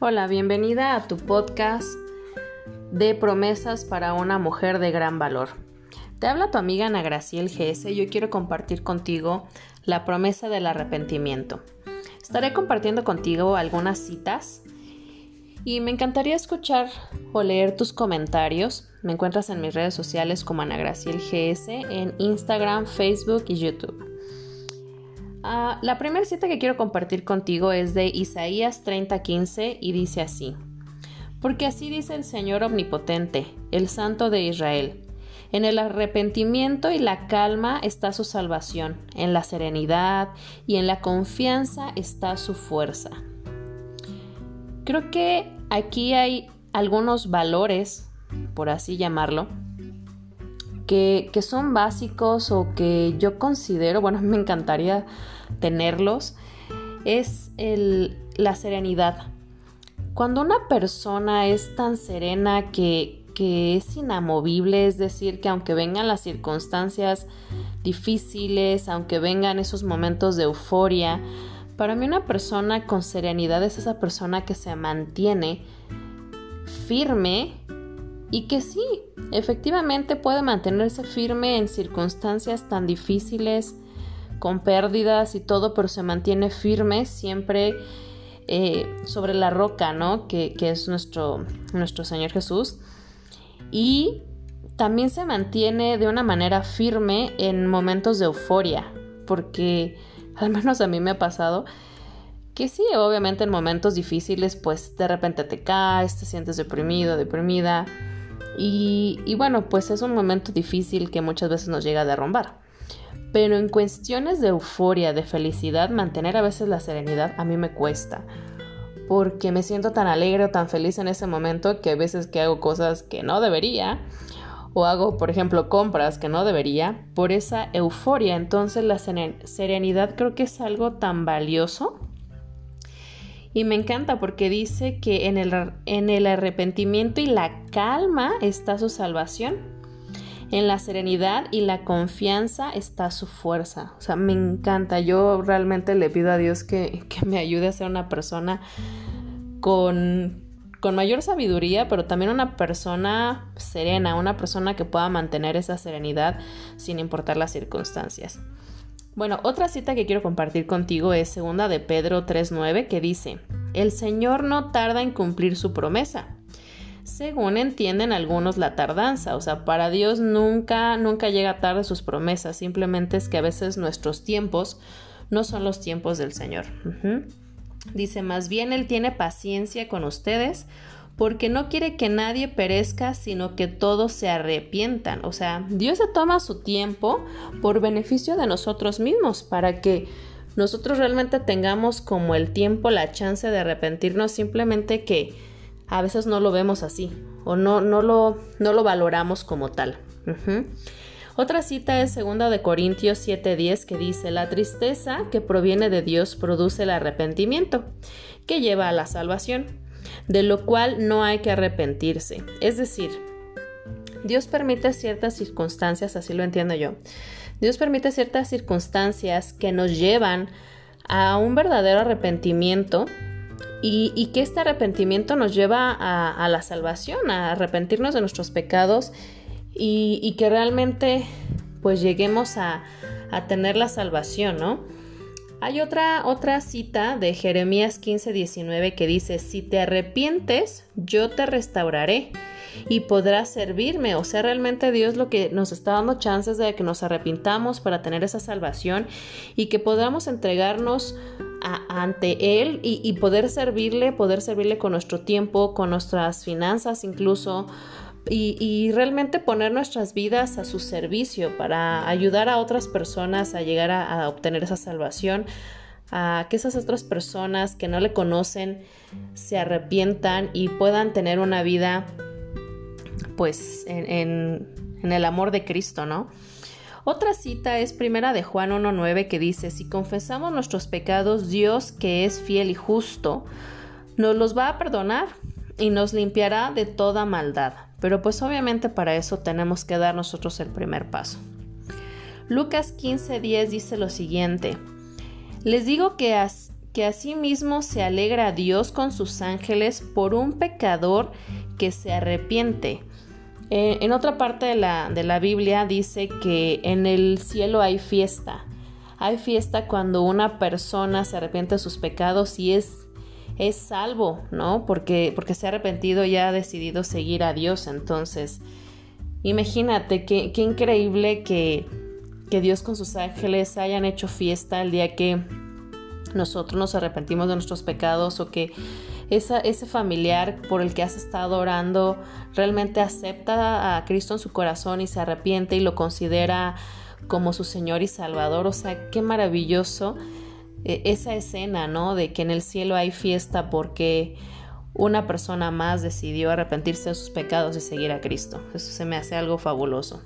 Hola, bienvenida a tu podcast de promesas para una mujer de gran valor. Te habla tu amiga Ana Graciel GS y yo quiero compartir contigo la promesa del arrepentimiento. Estaré compartiendo contigo algunas citas y me encantaría escuchar o leer tus comentarios. Me encuentras en mis redes sociales como Ana Graciel GS en Instagram, Facebook y YouTube. Ah, la primera cita que quiero compartir contigo es de Isaías 30:15 y dice así. Porque así dice el Señor Omnipotente, el Santo de Israel. En el arrepentimiento y la calma está su salvación, en la serenidad y en la confianza está su fuerza. Creo que aquí hay algunos valores, por así llamarlo, que, son básicos o que yo considero, bueno, me encantaría tenerlos, es la serenidad. Cuando una persona es tan serena que, que es inamovible, es decir, que aunque vengan las circunstancias difíciles, aunque vengan esos momentos de euforia, para mí una persona con serenidad es esa persona que se mantiene firme y que sí, efectivamente puede mantenerse firme en circunstancias tan difíciles, con pérdidas y todo, pero se mantiene firme siempre eh, sobre la roca, ¿no? Que, que, es nuestro, nuestro Señor Jesús. Y también se mantiene de una manera firme en momentos de euforia, porque al menos a mí me ha pasado que sí, obviamente en momentos difíciles, pues de repente te caes, te sientes deprimido, deprimida y, bueno, pues es un momento difícil que muchas veces nos llega a derrumbar. Pero en cuestiones de euforia, de felicidad, mantener a veces la serenidad a mí me cuesta. Porque me siento tan alegre o tan feliz en ese momento que a veces que hago cosas que no debería. O hago, por ejemplo, compras que no debería. Por esa euforia. Entonces la serenidad creo que es algo tan valioso y me encanta porque dice que en el, en el arrepentimiento y la calma está su salvación. En la serenidad y la confianza está su fuerza. O sea, me encanta. Yo realmente le pido a Dios que, que me ayude a ser una persona con, con mayor sabiduría, pero también una persona serena, una persona que pueda mantener esa serenidad sin importar las circunstancias. Bueno, otra cita que quiero compartir contigo es segunda de Pedro 3.9 que dice, el Señor no tarda en cumplir su promesa. Según entienden algunos la tardanza, o sea, para Dios nunca, nunca llega tarde sus promesas, simplemente es que a veces nuestros tiempos no son los tiempos del Señor. Dice, más bien Él tiene paciencia con ustedes porque no quiere que nadie perezca, sino que todos se arrepientan. O sea, Dios se toma su tiempo por beneficio de nosotros mismos, para que nosotros realmente tengamos como el tiempo, la chance de arrepentirnos, simplemente que a veces no lo vemos así o no, no, lo, no lo valoramos como tal. Otra cita es segunda de Corintios 7:10 que dice, la tristeza que proviene de Dios produce el arrepentimiento, que lleva a la salvación de lo cual no hay que arrepentirse. Es decir, Dios permite ciertas circunstancias, así lo entiendo yo. Dios permite ciertas circunstancias que nos llevan a un verdadero arrepentimiento y, que este arrepentimiento nos lleva a, la salvación, a arrepentirnos de nuestros pecados y, que realmente pues lleguemos a, a tener la salvación, ¿no? Hay otra, otra cita de Jeremías 15:19 que dice, si te arrepientes, yo te restauraré y podrás servirme. O sea, realmente Dios lo que nos está dando chances de que nos arrepintamos para tener esa salvación y que podamos entregarnos ante Él y, y poder servirle, poder servirle con nuestro tiempo, con nuestras finanzas incluso y, realmente poner nuestras vidas a su servicio para ayudar a otras personas a llegar a, obtener esa salvación, a que esas otras personas que no le conocen se arrepientan y puedan tener una vida pues en, en el amor de Cristo, ¿no? Otra cita es primera de Juan 1.9 que dice, si confesamos nuestros pecados, Dios que es fiel y justo, nos los va a perdonar y nos limpiará de toda maldad. Pero pues obviamente para eso tenemos que dar nosotros el primer paso. Lucas 15:10 dice lo siguiente, les digo que, que asimismo se alegra a Dios con sus ángeles por un pecador que se arrepiente. Eh, en otra parte de la, de la Biblia dice que en el cielo hay fiesta. Hay fiesta cuando una persona se arrepiente de sus pecados y es, es salvo, ¿no? Porque, porque se ha arrepentido y ha decidido seguir a Dios. Entonces, imagínate qué, qué increíble que, que Dios con sus ángeles hayan hecho fiesta el día que nosotros nos arrepentimos de nuestros pecados o que ese familiar por el que has estado orando realmente acepta a Cristo en su corazón y se arrepiente y lo considera como su Señor y Salvador. O sea, qué maravilloso eh, esa escena, ¿no? De que en el cielo hay fiesta porque una persona más decidió arrepentirse de sus pecados y seguir a Cristo. Eso se me hace algo fabuloso.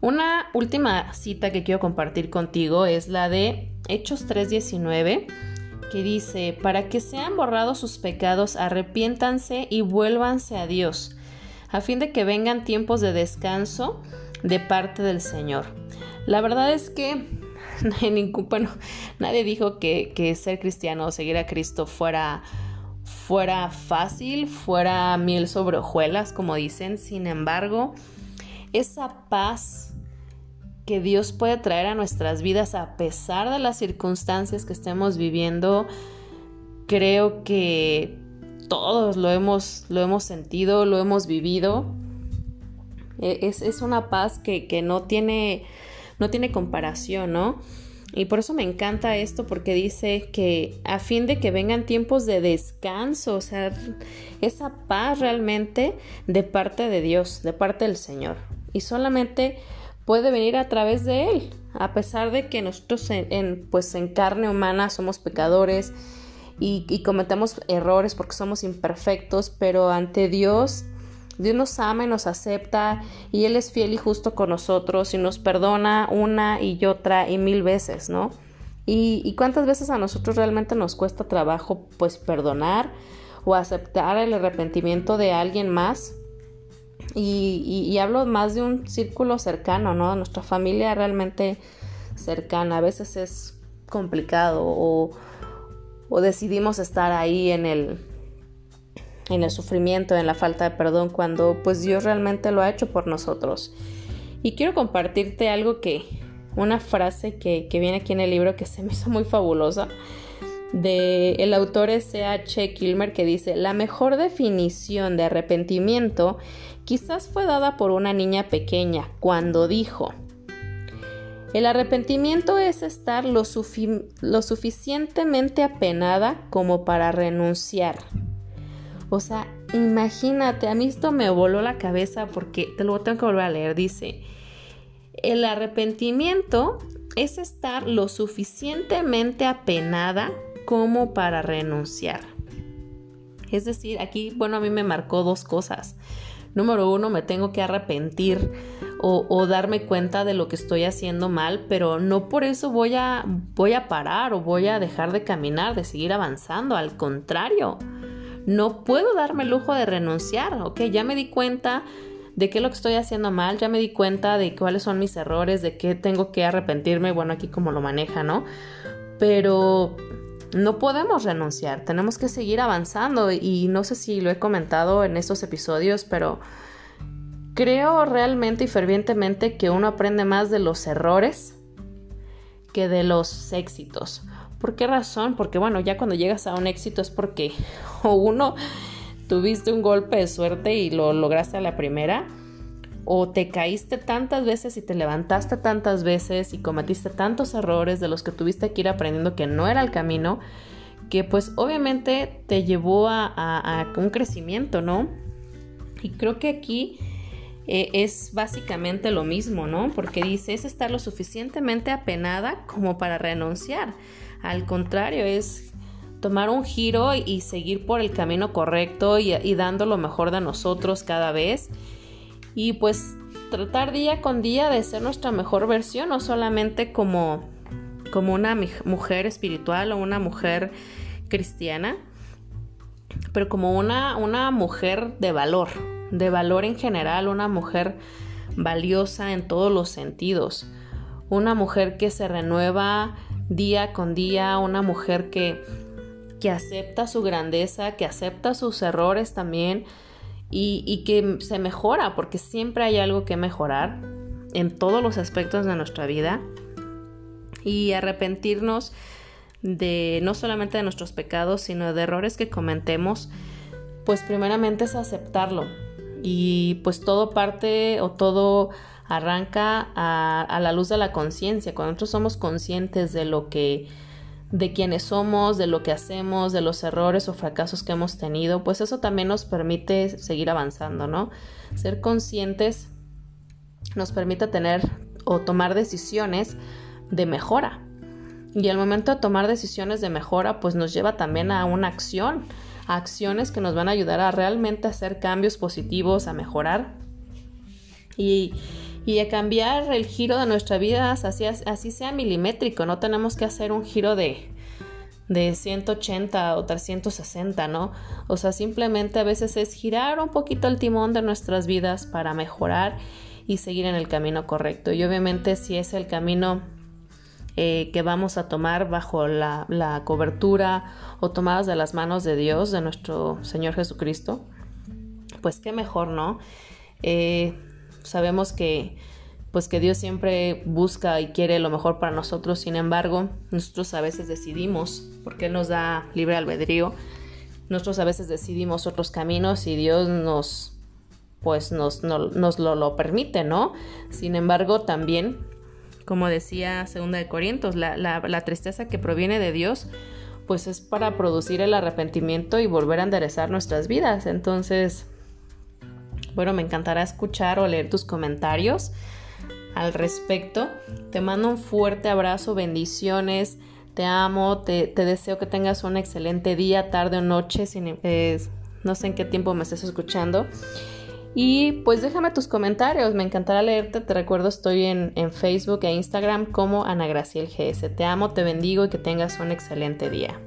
Una última cita que quiero compartir contigo es la de Hechos 3:19 que dice, para que sean borrados sus pecados, arrepiéntanse y vuélvanse a Dios, a fin de que vengan tiempos de descanso de parte del Señor. La verdad es que nadie dijo que, ser cristiano o seguir a Cristo fuera, fuera fácil, fuera miel sobre hojuelas, como dicen. Sin embargo, esa paz que Dios puede traer a nuestras vidas a pesar de las circunstancias que estemos viviendo, creo que todos lo hemos, lo hemos sentido, lo hemos vivido. E, es, una paz que, que, no, tiene, no tiene comparación, ¿no? Y por eso me encanta esto porque dice que a fin de que vengan tiempos de descanso, o sea, esa paz realmente de parte de Dios, de parte del Señor. Y solamente puede venir a través de Él, a pesar de que nosotros en, pues en carne humana somos pecadores y, cometemos errores porque somos imperfectos, pero ante Dios, Dios nos ama y nos acepta y Él es fiel y justo con nosotros y nos perdona una y otra y mil veces, ¿no? Y, y cuántas veces a nosotros realmente nos cuesta trabajo pues perdonar o aceptar el arrepentimiento de alguien más y, hablo más de un círculo cercano, ¿no? Nuestra familia realmente cercana. A veces es complicado o, decidimos estar ahí en el, en el sufrimiento, en la falta de perdón, cuando pues Dios realmente lo ha hecho por nosotros. Y quiero compartirte algo que, una frase que, que viene aquí en el libro que se me hizo muy fabulosa de el autor S.H. Kilmer que dice, la mejor definición de arrepentimiento quizás fue dada por una niña pequeña cuando dijo, el arrepentimiento es estar lo, lo suficientemente apenada como para renunciar. O sea, imagínate, a mí esto me voló la cabeza porque te lo tengo que volver a leer. Dice, el arrepentimiento es estar lo suficientemente apenada como para renunciar. Es decir, aquí, bueno, a mí me marcó dos cosas. Número uno, me tengo que arrepentir o, darme cuenta de lo que estoy haciendo mal, pero no por eso voy a, voy a parar o voy a dejar de caminar, de seguir avanzando. Al contrario, no puedo darme el lujo de renunciar. Ok, ya me di cuenta de qué es lo que estoy haciendo mal, ya me di cuenta de cuáles son mis errores, de qué tengo que arrepentirme. Bueno, aquí como lo maneja, ¿no? Pero no podemos renunciar, tenemos que seguir avanzando y no sé si lo he comentado en estos episodios, pero creo realmente y fervientemente que uno aprende más de los errores que de los éxitos. ¿Por qué razón? Porque bueno, ya cuando llegas a un éxito es porque o uno tuviste un golpe de suerte y lo lograste a la primera, o te caíste tantas veces y te levantaste tantas veces y cometiste tantos errores de los que tuviste que ir aprendiendo que no era el camino, que pues obviamente te llevó a, un crecimiento, ¿no? Y creo que aquí eh, es básicamente lo mismo, ¿no? Porque dice, es estar lo suficientemente apenada como para renunciar. Al contrario, es tomar un giro y seguir por el camino correcto y, dando lo mejor de nosotros cada vez. Y pues tratar día con día de ser nuestra mejor versión, no solamente como, como una mujer espiritual o una mujer cristiana, pero como una, una mujer de valor, de valor en general, una mujer valiosa en todos los sentidos, una mujer que se renueva día con día, una mujer que, que acepta su grandeza, que acepta sus errores también y, y que se mejora, porque siempre hay algo que mejorar en todos los aspectos de nuestra vida y arrepentirnos de no solamente de nuestros pecados, sino de errores que cometemos, pues primeramente es aceptarlo. Y pues todo parte o todo arranca a, la luz de la conciencia. Cuando nosotros somos conscientes de lo que de quiénes somos, de lo que hacemos, de los errores o fracasos que hemos tenido, pues eso también nos permite seguir avanzando, ¿no? Ser conscientes nos permite tener o tomar decisiones de mejora. Y el momento de tomar decisiones de mejora, pues nos lleva también a una acción, acciones que nos van a ayudar a realmente hacer cambios positivos, a mejorar y, y a cambiar el giro de nuestra vida, así, así sea milimétrico. No tenemos que hacer un giro de, de 180 o 360, ¿no? O sea, simplemente a veces es girar un poquito el timón de nuestras vidas para mejorar y seguir en el camino correcto. Y obviamente si es el camino eh, que vamos a tomar bajo la, cobertura o tomadas de las manos de Dios, de nuestro Señor Jesucristo, pues qué mejor, ¿no? Eh, sabemos que pues que Dios siempre busca y quiere lo mejor para nosotros, sin embargo, nosotros a veces decidimos, porque Él nos da libre albedrío, nosotros a veces decidimos otros caminos y Dios nos pues nos, nos lo, lo permite, ¿no? Sin embargo, también como decía Segunda de Corintios, la, la, tristeza que proviene de Dios, pues es para producir el arrepentimiento y volver a enderezar nuestras vidas. Entonces, bueno, me encantará escuchar o leer tus comentarios al respecto. Te mando un fuerte abrazo, bendiciones, te amo, te, deseo que tengas un excelente día, tarde o noche, sin, eh, no sé en qué tiempo me estés escuchando. Y pues déjame tus comentarios, me encantará leerte. Te recuerdo, estoy en, en Facebook e Instagram como Ana Graciel GS. Te amo, te bendigo y que tengas un excelente día.